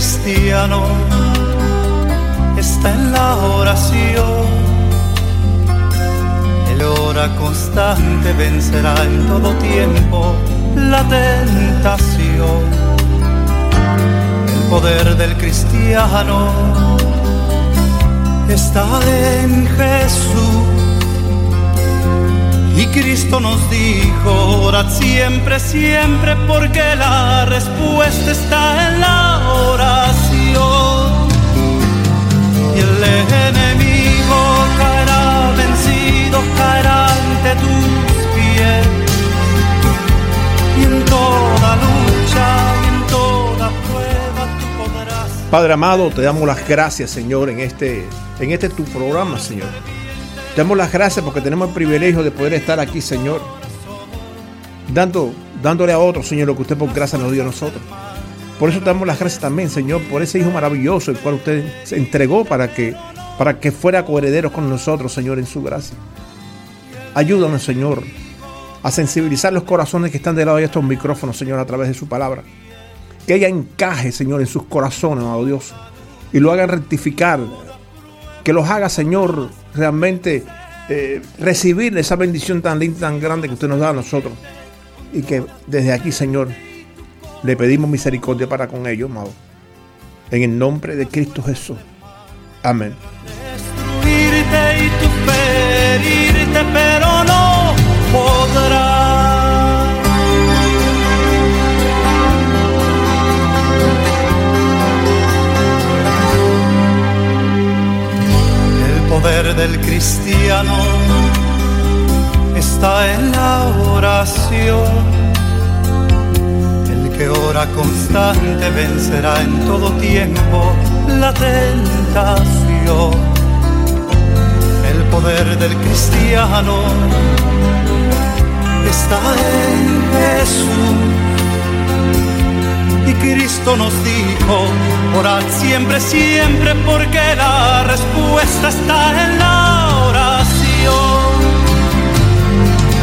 Cristiano está en la oración. El hora constante vencerá en todo tiempo la tentación. El poder del cristiano está en Jesús. Y Cristo nos dijo, orad siempre, siempre, porque la respuesta está en la oración. Y el enemigo caerá vencido, caerá ante tus pies. Y en toda lucha y en toda prueba tú podrás. Padre amado, te damos las gracias, Señor, en este, en este tu programa, Señor. Te damos las gracias porque tenemos el privilegio de poder estar aquí, Señor, dando, dándole a otros, Señor, lo que usted por gracia nos dio a nosotros. Por eso damos las gracias también, Señor, por ese Hijo maravilloso, el cual usted se entregó para que, para que fuera coheredero con nosotros, Señor, en su gracia. Ayúdanos, Señor, a sensibilizar los corazones que están del lado de estos micrófonos, Señor, a través de su palabra. Que ella encaje, Señor, en sus corazones, amado Dios, y lo hagan rectificar. Que los haga, Señor, realmente eh, recibir esa bendición tan linda, tan grande que usted nos da a nosotros. Y que desde aquí, Señor, le pedimos misericordia para con ellos, amado. En el nombre de Cristo Jesús. Amén. Poder del cristiano está en la oración. El que ora constante vencerá en todo tiempo la tentación. El poder del cristiano está en Jesús. Y Cristo nos dijo, orad siempre, siempre, porque la respuesta está en la oración.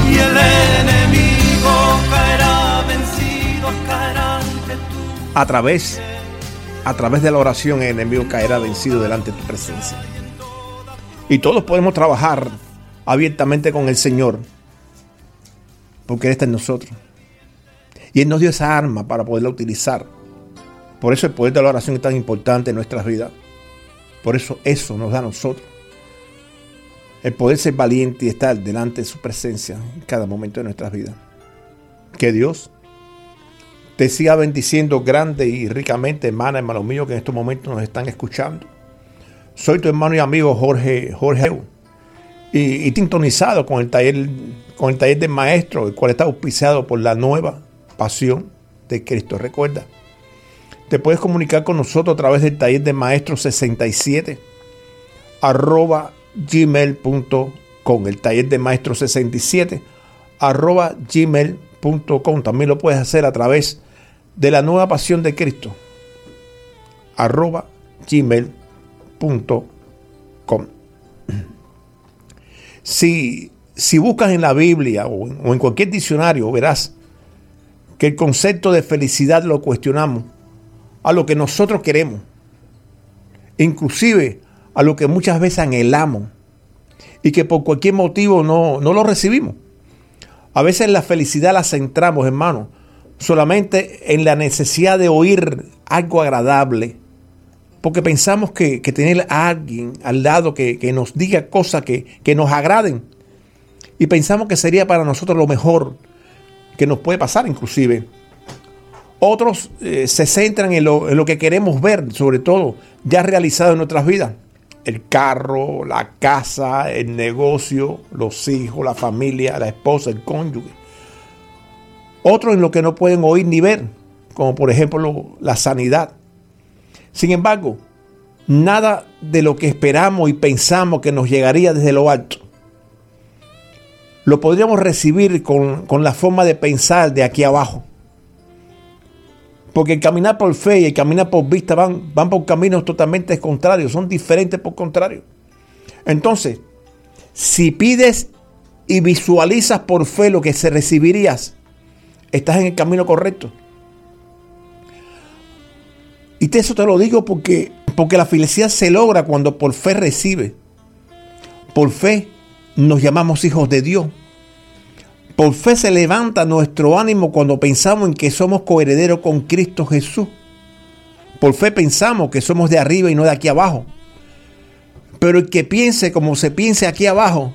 Y el enemigo caerá vencido, caerá ante tu A través, a través de la oración, el enemigo caerá vencido delante de tu presencia. Y todos podemos trabajar abiertamente con el Señor, porque Él está en nosotros. Y Él nos dio esa arma para poderla utilizar. Por eso el poder de la oración es tan importante en nuestras vidas. Por eso eso nos da a nosotros. El poder ser valiente y estar delante de su presencia en cada momento de nuestras vidas. Que Dios te siga bendiciendo grande y ricamente, hermana, hermano mío, que en estos momentos nos están escuchando. Soy tu hermano y amigo Jorge Jorge y, y sintonizado con el taller con el taller del maestro, el cual está auspiciado por la nueva pasión de Cristo. Recuerda, te puedes comunicar con nosotros a través del taller del maestro 67 arroba gmail.com. El taller de maestro 67 arroba gmail.com. También lo puedes hacer a través de la nueva pasión de Cristo arroba gmail.com. Si, si buscas en la Biblia o en cualquier diccionario, verás que el concepto de felicidad lo cuestionamos a lo que nosotros queremos, inclusive a lo que muchas veces anhelamos y que por cualquier motivo no, no lo recibimos. A veces la felicidad la centramos, hermano, solamente en la necesidad de oír algo agradable, porque pensamos que, que tener a alguien al lado que, que nos diga cosas que, que nos agraden, y pensamos que sería para nosotros lo mejor que nos puede pasar inclusive. Otros eh, se centran en lo, en lo que queremos ver, sobre todo ya realizado en nuestras vidas. el carro, la casa, el negocio, los hijos, la familia, la esposa, el cónyuge. Otros en lo que no pueden oír ni ver, como por ejemplo la sanidad. Sin embargo, nada de lo que esperamos y pensamos que nos llegaría desde lo alto, lo podríamos recibir con, con la forma de pensar de aquí abajo. Porque el caminar por fe y el caminar por vista van, van por caminos totalmente contrarios, son diferentes por contrario. Entonces, si pides y visualizas por fe lo que se recibirías, estás en el camino correcto. Y eso te lo digo porque, porque la felicidad se logra cuando por fe recibe. Por fe nos llamamos hijos de Dios. Por fe se levanta nuestro ánimo cuando pensamos en que somos coherederos con Cristo Jesús. Por fe pensamos que somos de arriba y no de aquí abajo. Pero el que piense como se piense aquí abajo,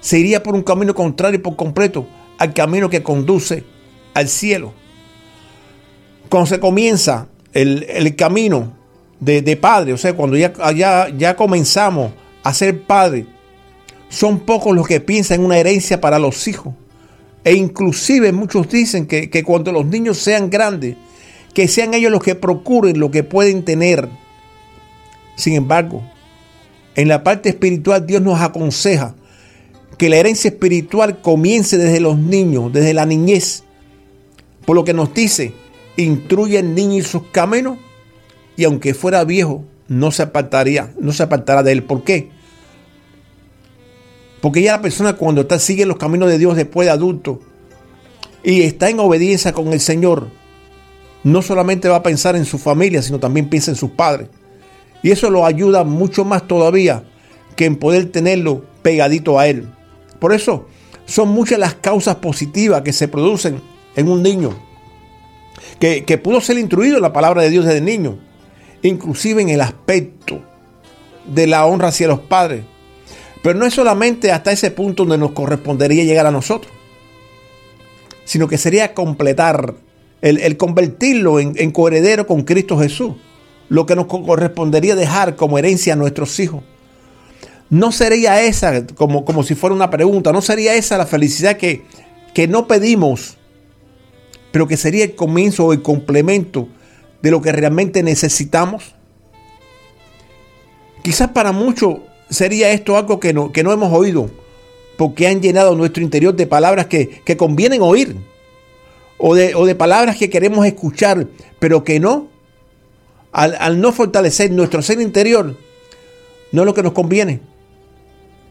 se iría por un camino contrario por completo al camino que conduce al cielo. Cuando se comienza el, camino de, padre, o sea, cuando ya, ya, ya comenzamos a ser padre, son pocos los que piensan en una herencia para los hijos. E inclusive muchos dicen que, cuando los niños sean grandes, que sean ellos los que procuren lo que pueden tener. Sin embargo, en la parte espiritual Dios nos aconseja que la herencia espiritual comience desde los niños, desde la niñez. Por lo que nos dice, instruye al niño en sus caminos y aunque fuera viejo, no se apartaría, no se apartará de él. ¿Por qué? Porque ya la persona cuando está, sigue los caminos de Dios después de adulto y está en obediencia con el Señor, no solamente va a pensar en su familia, sino también piensa en sus padres. Y eso lo ayuda mucho más todavía que en poder tenerlo pegadito a Él. Por eso son muchas las causas positivas que se producen en un niño que, que pudo ser instruido en la palabra de Dios desde niño, inclusive en el aspecto de la honra hacia los padres pero no es solamente hasta ese punto donde nos correspondería llegar a nosotros, sino que sería completar, el, convertirlo en, coheredero con Cristo Jesús, lo que nos correspondería dejar como herencia a nuestros hijos. No sería esa, como, como si fuera una pregunta, no sería esa la felicidad que, que no pedimos, pero que sería el comienzo o el complemento de lo que realmente necesitamos. Quizás para muchos sería esto algo que no, que no hemos oído, porque han llenado nuestro interior de palabras que, convienen oír, o de, o de, palabras que queremos escuchar, pero que no, al, no fortalecer nuestro ser interior, no es lo que nos conviene.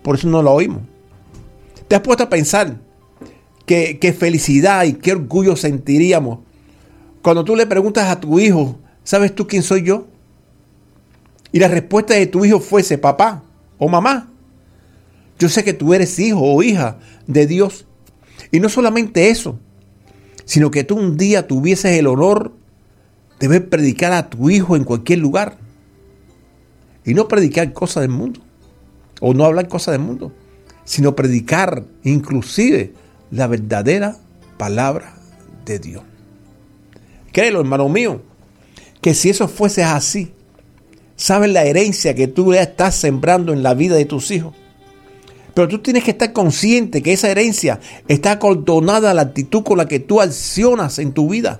Por eso no lo oímos. ¿Te has puesto a pensar qué, qué felicidad y qué orgullo sentiríamos cuando tú le preguntas a tu hijo, ¿sabes tú quién soy yo? Y la respuesta de tu hijo fuese, papá, o mamá. Yo sé que tú eres hijo o hija de Dios. Y no solamente eso, sino que tú un día tuvieses el honor de ver predicar a tu hijo en cualquier lugar. Y no predicar cosas del mundo. O no hablar cosas del mundo. Sino predicar inclusive la verdadera palabra de Dios. Créelo, hermano mío, que si eso fuese así, sabes la herencia que tú estás sembrando en la vida de tus hijos. Pero tú tienes que estar consciente que esa herencia está acordonada a la actitud con la que tú accionas en tu vida.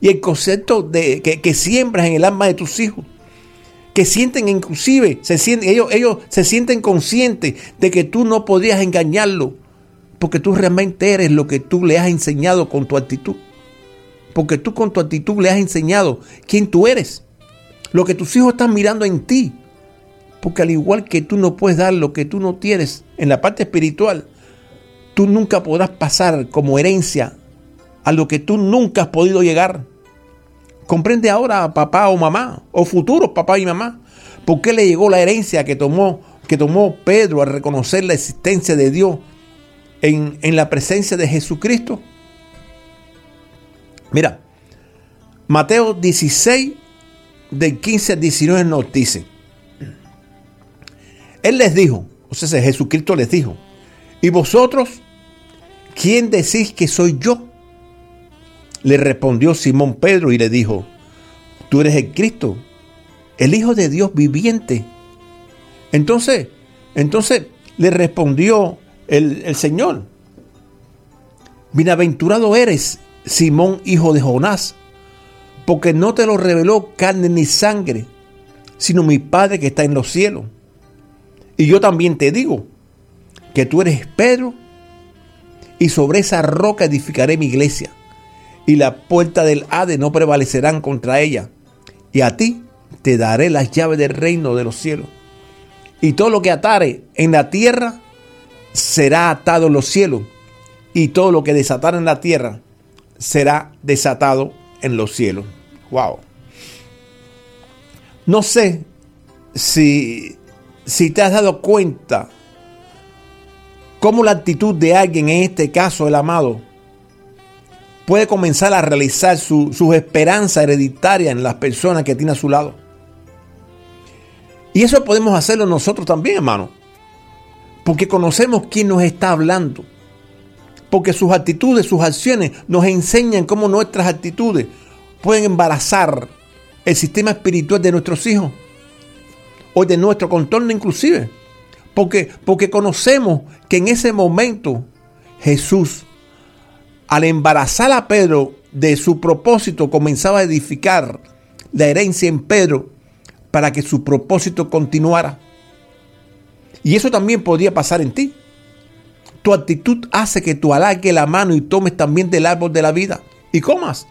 Y el concepto de, que, siembras en el alma de tus hijos. Que sienten inclusive, se sienten, ellos, ellos se sienten conscientes de que tú no podías engañarlo. Porque tú realmente eres lo que tú le has enseñado con tu actitud. Porque tú con tu actitud le has enseñado quién tú eres lo que tus hijos están mirando en ti. Porque al igual que tú no puedes dar lo que tú no tienes en la parte espiritual, tú nunca podrás pasar como herencia a lo que tú nunca has podido llegar. Comprende ahora papá o mamá, o futuros papá y mamá, por qué le llegó la herencia que tomó, que tomó Pedro al reconocer la existencia de Dios en, en la presencia de Jesucristo. Mira, Mateo 16, del 15 al 19 nos dice, Él les dijo, o sea, Jesucristo les dijo, ¿y vosotros quién decís que soy yo? Le respondió Simón Pedro y le dijo, tú eres el Cristo, el Hijo de Dios viviente. Entonces, entonces le respondió el, el Señor, bienaventurado eres, Simón, hijo de Jonás, porque no te lo reveló carne ni sangre, sino mi Padre que está en los cielos. Y yo también te digo que tú eres Pedro, y sobre esa roca edificaré mi iglesia, y la puerta del Hade no prevalecerán contra ella, y a ti te daré las llaves del reino de los cielos. Y todo lo que atare en la tierra será atado en los cielos, y todo lo que desatare en la tierra será desatado en los cielos. Wow. No sé si, si te has dado cuenta cómo la actitud de alguien, en este caso el amado, puede comenzar a realizar sus esperanzas hereditarias en las personas que tiene a su lado. Y eso podemos hacerlo nosotros también, hermano. Porque conocemos quién nos está hablando. Porque sus actitudes, sus acciones nos enseñan cómo nuestras actitudes pueden embarazar el sistema espiritual de nuestros hijos o de nuestro contorno inclusive. Porque, porque conocemos que en ese momento Jesús, al embarazar a Pedro de su propósito, comenzaba a edificar la herencia en Pedro para que su propósito continuara. Y eso también podría pasar en ti. Tu actitud hace que tú alargues la mano y tomes también del árbol de la vida y comas.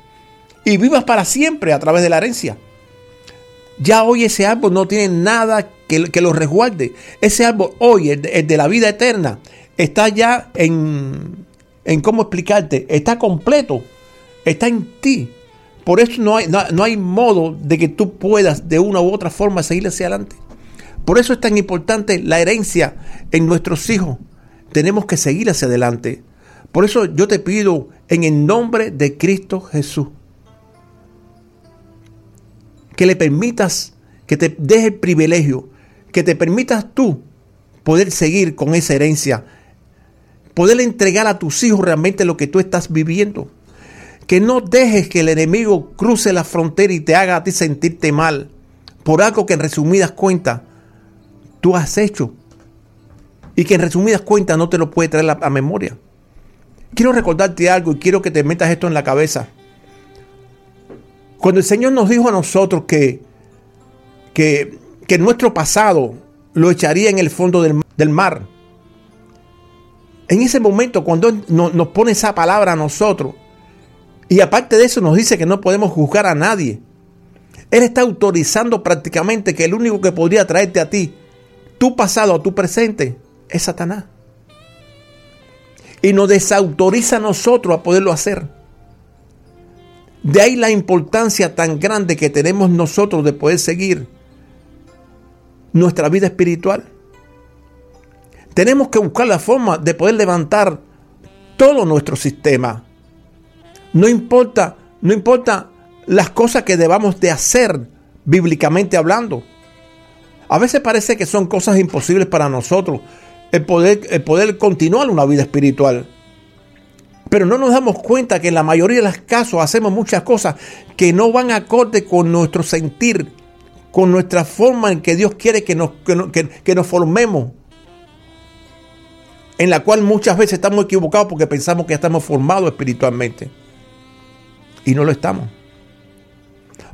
Y vivas para siempre a través de la herencia. Ya hoy ese árbol no tiene nada que, que lo resguarde. Ese árbol hoy, el de, la vida eterna, está ya en, en cómo explicarte, está completo, está en ti. Por eso no hay, no hay modo de que tú puedas de una u otra forma seguir hacia adelante. Por eso es tan importante la herencia en nuestros hijos tenemos que seguir hacia adelante. Por eso yo te pido en el nombre de Cristo Jesús que le permitas, que te deje el privilegio, que te permitas tú poder seguir con esa herencia, poder entregar a tus hijos realmente lo que tú estás viviendo. Que no dejes que el enemigo cruce la frontera y te haga a ti sentirte mal por algo que en resumidas cuentas tú has hecho y que en resumidas cuentas no te lo puede traer a, memoria. Quiero recordarte algo y quiero que te metas esto en la cabeza. Cuando el Señor nos dijo a nosotros que, que, nuestro pasado lo echaría en el fondo del, mar, en ese momento cuando nos pone esa palabra a nosotros, y aparte de eso nos dice que no podemos juzgar a nadie, Él está autorizando prácticamente que el único que podría traerte a ti, tu pasado o tu presente, es Satanás. Y nos desautoriza a nosotros a poderlo hacer. De ahí la importancia tan grande que tenemos nosotros de poder seguir nuestra vida espiritual. Tenemos que buscar la forma de poder levantar todo nuestro sistema. No importa, no importa las cosas que debamos de hacer bíblicamente hablando. A veces parece que son cosas imposibles para nosotros, el poder, poder continuar una vida espiritual. Pero no nos damos cuenta que en la mayoría de los casos hacemos muchas cosas que no van acorde con nuestro sentir, con nuestra forma en que Dios quiere que nos, que nos formemos. En la cual muchas veces estamos equivocados porque pensamos que estamos formados espiritualmente. Y no lo estamos.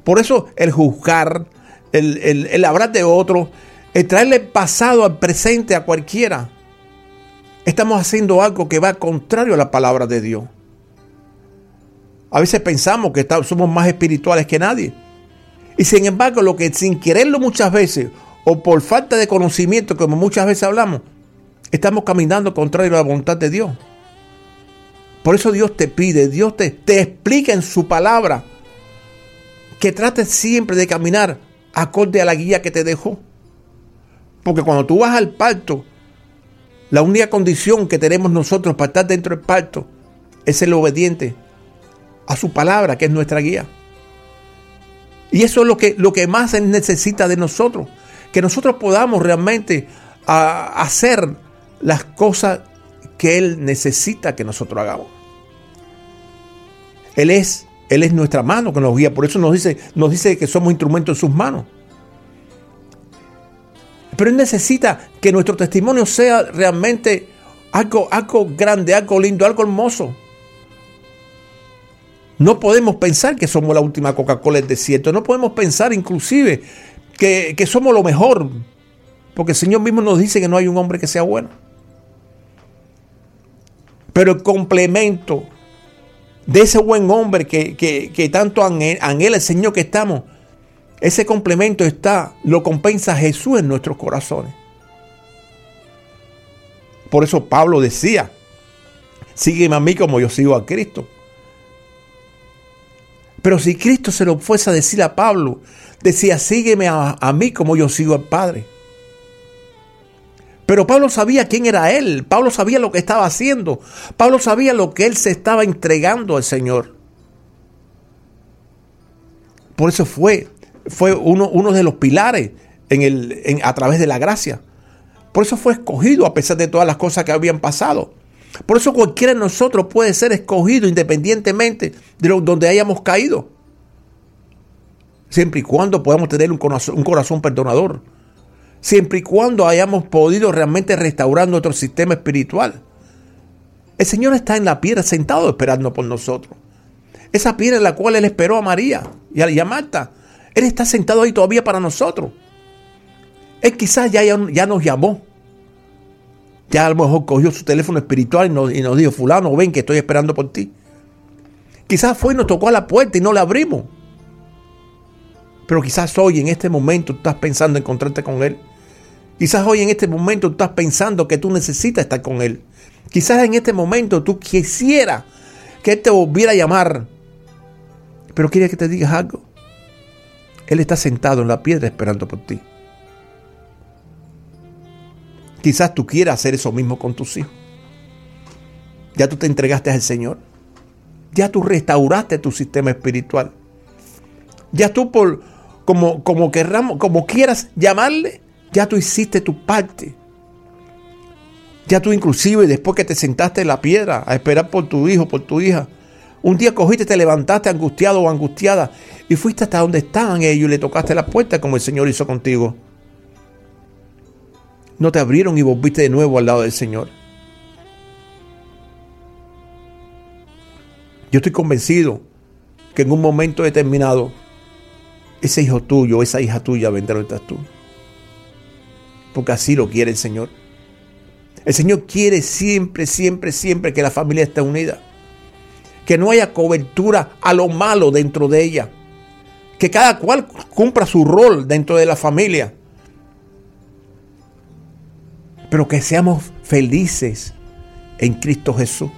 Por eso el juzgar, el, el, el hablar de otro, el traerle pasado al presente a cualquiera, estamos haciendo algo que va contrario a la palabra de Dios. A veces pensamos que somos más espirituales que nadie. Y sin embargo, lo que sin quererlo muchas veces, o por falta de conocimiento, como muchas veces hablamos, estamos caminando contrario a la voluntad de Dios. Por eso Dios te pide, Dios te, te explica en su palabra que trates siempre de caminar acorde a la guía que te dejó. Porque cuando tú vas al parto, la única condición que tenemos nosotros para estar dentro del parto es ser obediente a su palabra, que es nuestra guía. Y eso es lo que, lo que más necesita de nosotros. Que nosotros podamos realmente hacer las cosas que Él necesita que nosotros hagamos. Él es, Él es nuestra mano que nos guía. Por eso nos dice, nos dice que somos instrumentos en sus manos. Pero Él necesita que nuestro testimonio sea realmente algo, algo grande, algo lindo, algo hermoso. No podemos pensar que somos la última Coca-Cola del desierto. No podemos pensar inclusive que, que somos lo mejor. Porque el Señor mismo nos dice que no hay un hombre que sea bueno. Pero el complemento de ese buen hombre que, tanto anhela el Señor que estamos, ese complemento está, lo compensa Jesús en nuestros corazones. Por eso Pablo decía, sígueme a mí como yo sigo a Cristo. Pero si Cristo se lo fuese a decir a Pablo, decía, sígueme a, mí como yo sigo al Padre. Pero Pablo sabía quién era él, Pablo sabía lo que estaba haciendo, Pablo sabía lo que él se estaba entregando al Señor. Por eso fue, fue uno, uno de los pilares en el, a través de la gracia. Por eso fue escogido a pesar de todas las cosas que habían pasado. Por eso cualquiera de nosotros puede ser escogido independientemente de donde hayamos caído. Siempre y cuando podamos tener un corazón, un corazón perdonador siempre y cuando hayamos podido realmente restaurar nuestro sistema espiritual. El Señor está en la piedra sentado esperando por nosotros. Esa piedra en la cual Él esperó a María y a, Marta. Él está sentado ahí todavía para nosotros. Él quizás ya, ya, nos llamó. Ya a lo mejor cogió su teléfono espiritual y nos, y nos dijo, fulano, ven que estoy esperando por ti. Quizás fue y nos tocó a la puerta y no la abrimos. Pero quizás hoy en este momento tú estás pensando en encontrarte con Él. Quizás hoy en este momento tú estás pensando que tú necesitas estar con Él. Quizás en este momento tú quisieras que Él te volviera a llamar. Pero quiere que te digas algo. Él está sentado en la piedra esperando por ti. Quizás tú quieras hacer eso mismo con tus hijos. Ya tú te entregaste al Señor. Ya tú restauraste tu sistema espiritual. Ya tú por, como, como querramos, como quieras llamarle, ya tú hiciste tu parte. Ya tú inclusive después que te sentaste en la piedra a esperar por tu hijo, por tu hija, un día cogiste, te levantaste angustiado o angustiada y fuiste hasta donde estaban ellos y le tocaste la puerta como el Señor hizo contigo. No te abrieron y volviste de nuevo al lado del Señor. Yo estoy convencido que en un momento determinado ese hijo tuyo, esa hija tuya vendrá donde estás tú. Porque así lo quiere el Señor. El Señor quiere siempre, siempre, siempre que la familia esté unida. Que no haya cobertura a lo malo dentro de ella. Que cada cual cumpla su rol dentro de la familia. Pero que seamos felices en Cristo Jesús.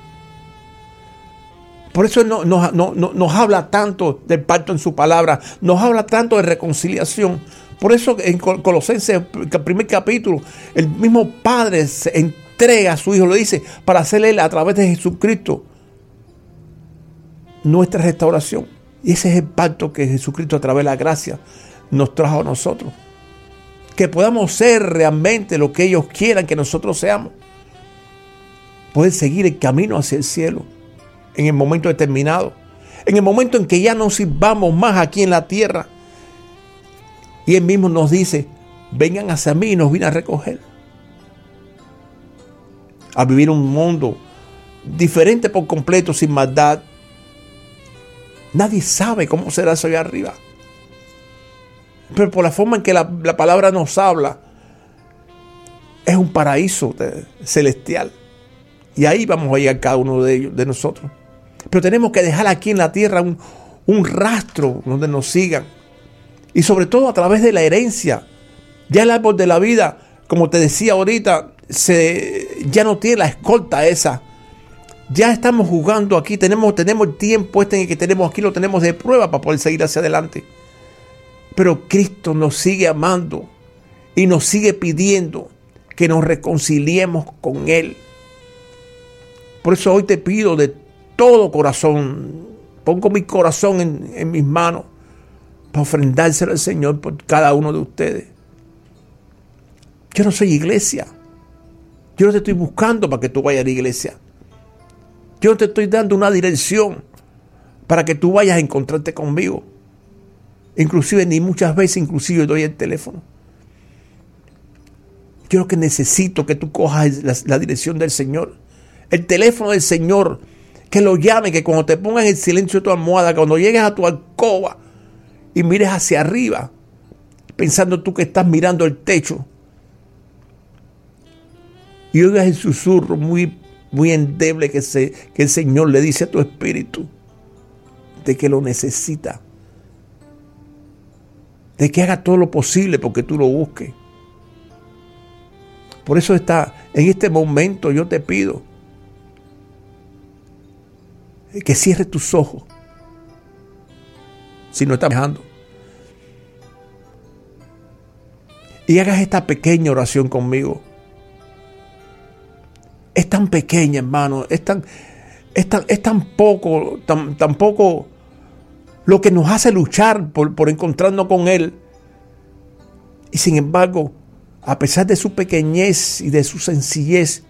Por eso no, nos habla tanto del pacto en su palabra, nos habla tanto de reconciliación. Por eso en Colosenses, el primer capítulo, el mismo Padre se entrega a su Hijo, lo dice, para hacerle a través de Jesucristo nuestra restauración. Y ese es el pacto que Jesucristo a través de la gracia nos trajo a nosotros. Que podamos ser realmente lo que ellos quieran que nosotros seamos. Poder seguir el camino hacia el cielo en el momento determinado. En el momento en que ya no sirvamos más aquí en la tierra. Y Él mismo nos dice, vengan hacia mí y nos viene a recoger. A vivir un mundo diferente por completo, sin maldad. Nadie sabe cómo será eso allá arriba. Pero por la forma en que la, la palabra nos habla, es un paraíso celestial. Y ahí vamos a llegar cada uno de ellos, de nosotros. Pero tenemos que dejar aquí en la tierra un, rastro donde nos sigan. Y sobre todo a través de la herencia. Ya el árbol de la vida, como te decía ahorita, se, ya no tiene la escolta esa. Ya estamos jugando aquí, tenemos, tenemos el tiempo este en el que tenemos aquí, lo tenemos de prueba para poder seguir hacia adelante. Pero Cristo nos sigue amando y nos sigue pidiendo que nos reconciliemos con Él. Por eso hoy te pido de todo corazón, pongo mi corazón en, mis manos para ofrendárselo al Señor por cada uno de ustedes. Yo no soy iglesia. Yo no te estoy buscando para que tú vayas a la iglesia. Yo te estoy dando una dirección para que tú vayas a encontrarte conmigo. Inclusive, ni muchas veces, inclusive doy el teléfono. Yo lo que necesito que tú cojas la, la dirección del Señor. El teléfono del Señor. Que lo llame, que cuando te pongas en silencio de tu almohada, cuando llegues a tu alcoba y mires hacia arriba, pensando tú que estás mirando el techo, y oigas el susurro muy, muy endeble que, se, que el Señor le dice a tu espíritu de que lo necesita, de que haga todo lo posible porque tú lo busques. Por eso está, en este momento yo te pido que cierres tus ojos. Si no estás dejando. Y hagas esta pequeña oración conmigo. Es tan pequeña, hermano. Es tan, es tan, es tan poco, tan, lo que nos hace luchar por, por encontrarnos con Él. Y sin embargo, a pesar de su pequeñez y de su sencillez,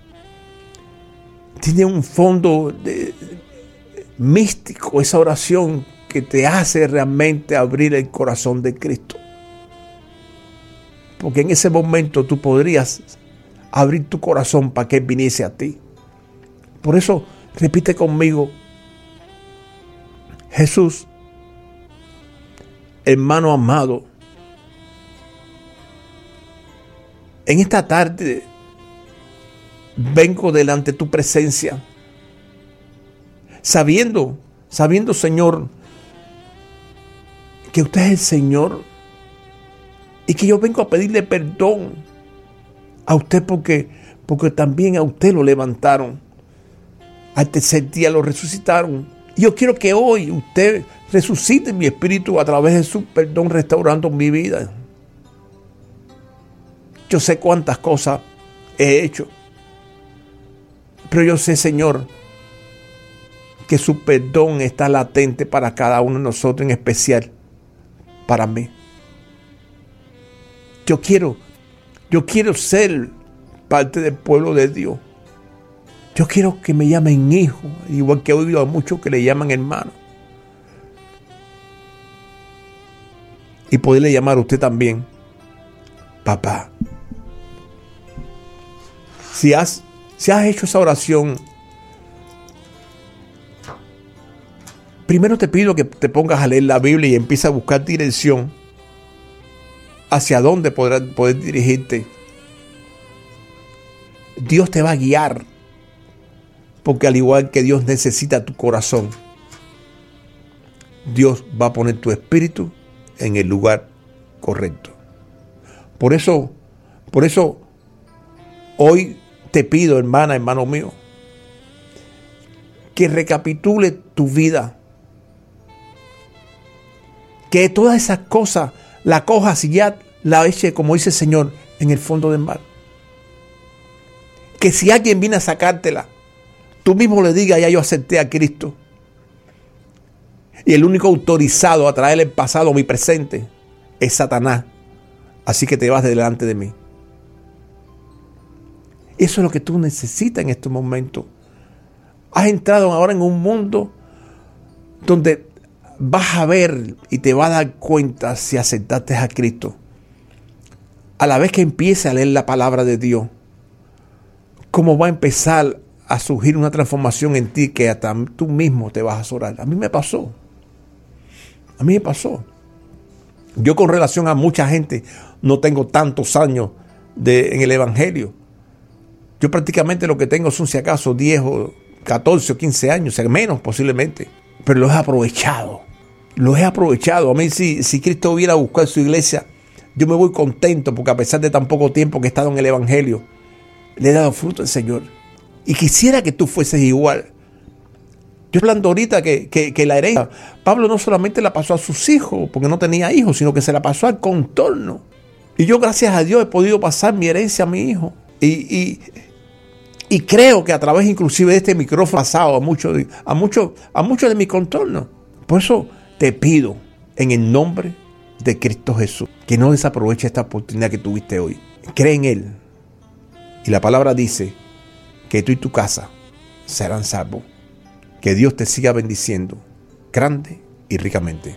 tiene un fondo místico esa oración que te hace realmente abrir el corazón de Cristo. Porque en ese momento tú podrías abrir tu corazón para que viniese a ti. Por eso repite conmigo, Jesús, hermano amado, En esta tarde vengo delante de tu presencia, sabiendo, sabiendo Señor, que usted es el Señor y que yo vengo a pedirle perdón a usted porque, porque también a usted lo levantaron. Al tercer día lo resucitaron. Y yo quiero que hoy usted resucite mi espíritu a través de su perdón restaurando mi vida. Yo sé cuántas cosas he hecho. Pero yo sé, Señor, que su perdón está latente para cada uno de nosotros, en especial para mí. Yo quiero, yo quiero ser parte del pueblo de Dios. Yo quiero que me llamen hijo, igual que he oído a muchos que le llaman hermano. Y poderle llamar a usted también, papá. Si has, si has hecho esa oración, primero te pido que te pongas a leer la Biblia y empieces a buscar dirección hacia dónde podrás poder dirigirte. Dios te va a guiar, porque al igual que Dios necesita tu corazón, Dios va a poner tu espíritu en el lugar correcto. Por eso, por eso hoy te pido, hermana, hermano mío, que recapitule tu vida. Que todas esas cosas la cojas y ya la eche, como dice el Señor, en el fondo del mar. Que si alguien viene a sacártela, tú mismo le digas, ya yo acepté a Cristo. Y el único autorizado a traer el pasado a mi presente es Satanás. Así que te vas delante de mí. Eso es lo que tú necesitas en este momento. Has entrado ahora en un mundo donde vas a ver y te vas a dar cuenta si aceptaste a Cristo. A la vez que empieces a leer la palabra de Dios, cómo va a empezar a surgir una transformación en ti que hasta tú mismo te vas a azorar. A mí me pasó. A mí me pasó. Yo con relación a mucha gente no tengo tantos años de, en el Evangelio. Yo prácticamente lo que tengo son si acaso 10 o 14 o 15 años, menos posiblemente. Pero los he aprovechado. Los he aprovechado. A mí si, si Cristo hubiera buscado su iglesia, yo me voy contento porque a pesar de tan poco tiempo que he estado en el Evangelio, le he dado fruto al Señor. Y quisiera que tú fueses igual. Yo hablando ahorita que, que, la herencia, Pablo no solamente la pasó a sus hijos, porque no tenía hijos, sino que se la pasó al contorno. Y yo, gracias a Dios, he podido pasar mi herencia a mi hijo. Y, y creo que a través inclusive de este micrófono pasado a muchos a a de mis contornos. Por eso te pido en el nombre de Cristo Jesús que no desaproveche esta oportunidad que tuviste hoy. Cree en Él. Y la palabra dice que tú y tu casa serán salvos. Que Dios te siga bendiciendo grande y ricamente.